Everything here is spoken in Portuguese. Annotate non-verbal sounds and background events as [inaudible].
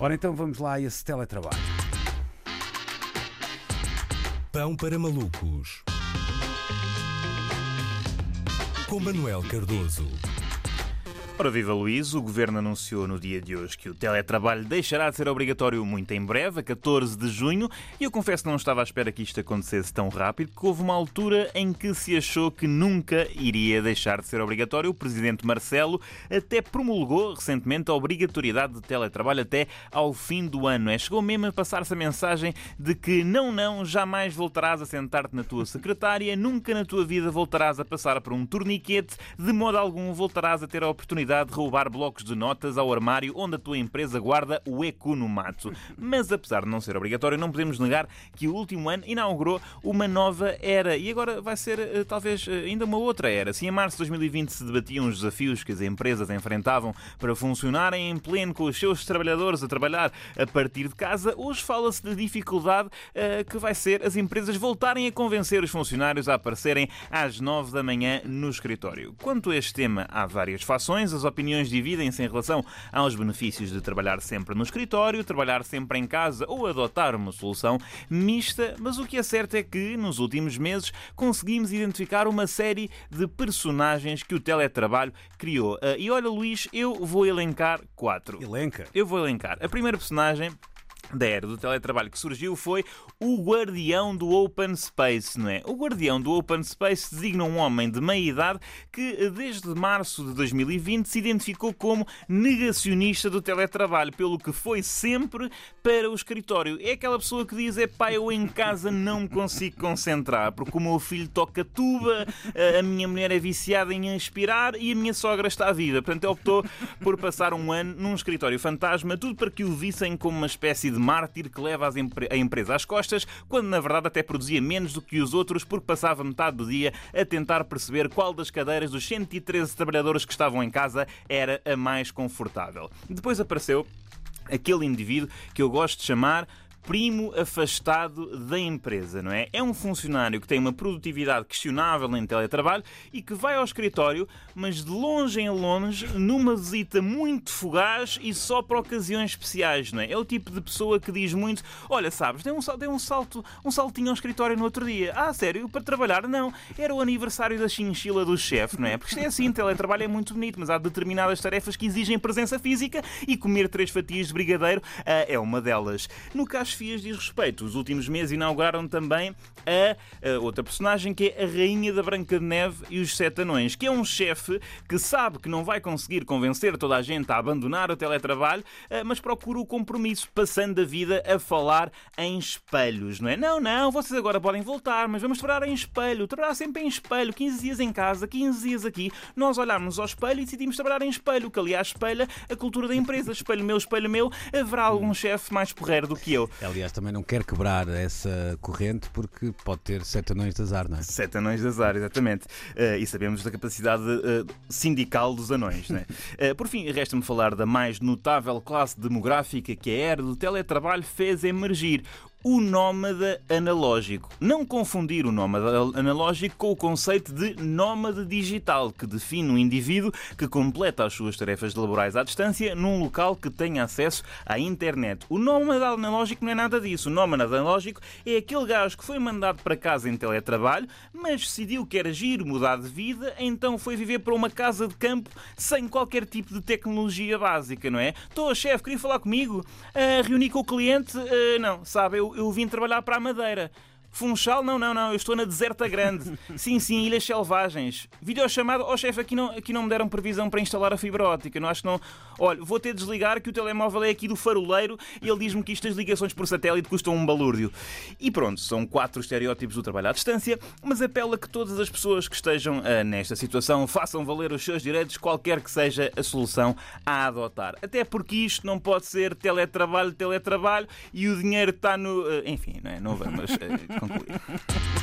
Ora então vamos lá a esse teletrabalho. Pão para malucos. Com Manuel Cardoso. Ora viva Luís, o Governo anunciou no dia de hoje que o teletrabalho deixará de ser obrigatório muito em breve, a 14 de junho, e eu confesso que não estava à espera que isto acontecesse tão rápido, porque houve uma altura em que se achou que nunca iria deixar de ser obrigatório. O Presidente Marcelo até promulgou recentemente a obrigatoriedade de teletrabalho até ao fim do ano. É, chegou mesmo a passar-se a mensagem de que não, não, jamais voltarás a sentar-te na tua secretária, nunca na tua vida voltarás a passar por um torniquete, de modo algum voltarás a ter a oportunidade de roubar blocos de notas ao armário onde a tua empresa guarda o economato. Mas apesar de não ser obrigatório, não podemos negar que o último ano inaugurou uma nova era e agora vai ser eh, talvez eh, ainda uma outra era. Se em março de 2020 se debatiam os desafios que as empresas enfrentavam para funcionarem em pleno com os seus trabalhadores a trabalhar a partir de casa, hoje fala-se da dificuldade uh, que vai ser as empresas voltarem a convencer os funcionários a aparecerem às 9 da manhã no escritório. Quanto a este tema, há várias fações as opiniões dividem-se em relação aos benefícios de trabalhar sempre no escritório, trabalhar sempre em casa ou adotar uma solução mista, mas o que é certo é que, nos últimos meses, conseguimos identificar uma série de personagens que o teletrabalho criou. Ah, e olha, Luís, eu vou elencar quatro. Elenca. Eu vou elencar. A primeira personagem da era do teletrabalho que surgiu foi o guardião do Open Space, não é? O guardião do Open Space designa um homem de meia idade que, desde março de 2020, se identificou como negacionista do teletrabalho, pelo que foi sempre para o escritório. É aquela pessoa que diz: é pá, eu em casa não me consigo concentrar, porque o meu filho toca tuba, a minha mulher é viciada em aspirar e a minha sogra está viva. Portanto, optou por passar um ano num escritório fantasma, tudo para que o vissem como uma espécie de de mártir que leva a empresa às costas, quando na verdade até produzia menos do que os outros, porque passava metade do dia a tentar perceber qual das cadeiras dos 113 trabalhadores que estavam em casa era a mais confortável. Depois apareceu aquele indivíduo que eu gosto de chamar primo afastado da empresa, não é? É um funcionário que tem uma produtividade questionável em teletrabalho e que vai ao escritório, mas de longe em longe, numa visita muito fugaz e só para ocasiões especiais, não é? É o tipo de pessoa que diz muito: Olha, sabes, dei um, dei um salto, um saltinho ao escritório no outro dia. Ah, sério, para trabalhar? Não, era o aniversário da chinchila do chefe, não é? Porque isto é assim, teletrabalho é muito bonito, mas há determinadas tarefas que exigem presença física e comer três fatias de brigadeiro uh, é uma delas. No caso Diz respeito. Os últimos meses inauguraram também a, a, outra personagem que é a Rainha da Branca de Neve e os Sete Anões, que é um chefe que sabe que não vai conseguir convencer toda a gente a abandonar o teletrabalho, eh, mas procura o compromisso, passando a vida a falar em espelhos, não é? Não, não, vocês agora podem voltar, mas vamos trabalhar em espelho, trabalhar sempre em espelho, 15 dias em casa, 15 dias aqui. Nós olharmos ao espelho e decidimos trabalhar em espelho, que aliás espelha a cultura da empresa. Espelho meu, espelho meu, haverá algum chefe mais porreiro do que eu. Aliás, também não quer quebrar essa corrente porque pode ter sete anões de azar, não é? Sete anões de azar, exatamente. Uh, e sabemos da capacidade uh, sindical dos anões, não é? Uh, [laughs] por fim, resta-me falar da mais notável classe demográfica que a era do teletrabalho fez emergir o nómada analógico. Não confundir o nómada analógico com o conceito de nómada digital, que define um indivíduo que completa as suas tarefas laborais à distância num local que tenha acesso à internet. O nómada analógico não é nada disso. O nómada analógico é aquele gajo que foi mandado para casa em teletrabalho, mas decidiu que era giro mudar de vida, então foi viver para uma casa de campo sem qualquer tipo de tecnologia básica, não é? Estou, chefe, queria falar comigo? Uh, reuni com o cliente? Uh, não, sabe, eu eu, vim trabalhar para a Madeira. Funchal? Não, não, não. Eu estou na Deserta Grande. [laughs] Sim, sim, Ilhas Selvagens. Videochamada. Ó oh, chefe, aqui não, aqui não me deram previsão para instalar a fibra óptica. Não acho que não. Olha, vou ter de desligar que o telemóvel é aqui do faroleiro e ele diz-me que isto as ligações por satélite custam um balúrdio. E pronto, são quatro estereótipos do trabalho à distância, mas apela que todas as pessoas que estejam uh, nesta situação façam valer os seus direitos, qualquer que seja a solução a adotar. Até porque isto não pode ser teletrabalho, teletrabalho e o dinheiro está no. Uh, enfim, não é? Não vamos. Uh, [laughs] concluir.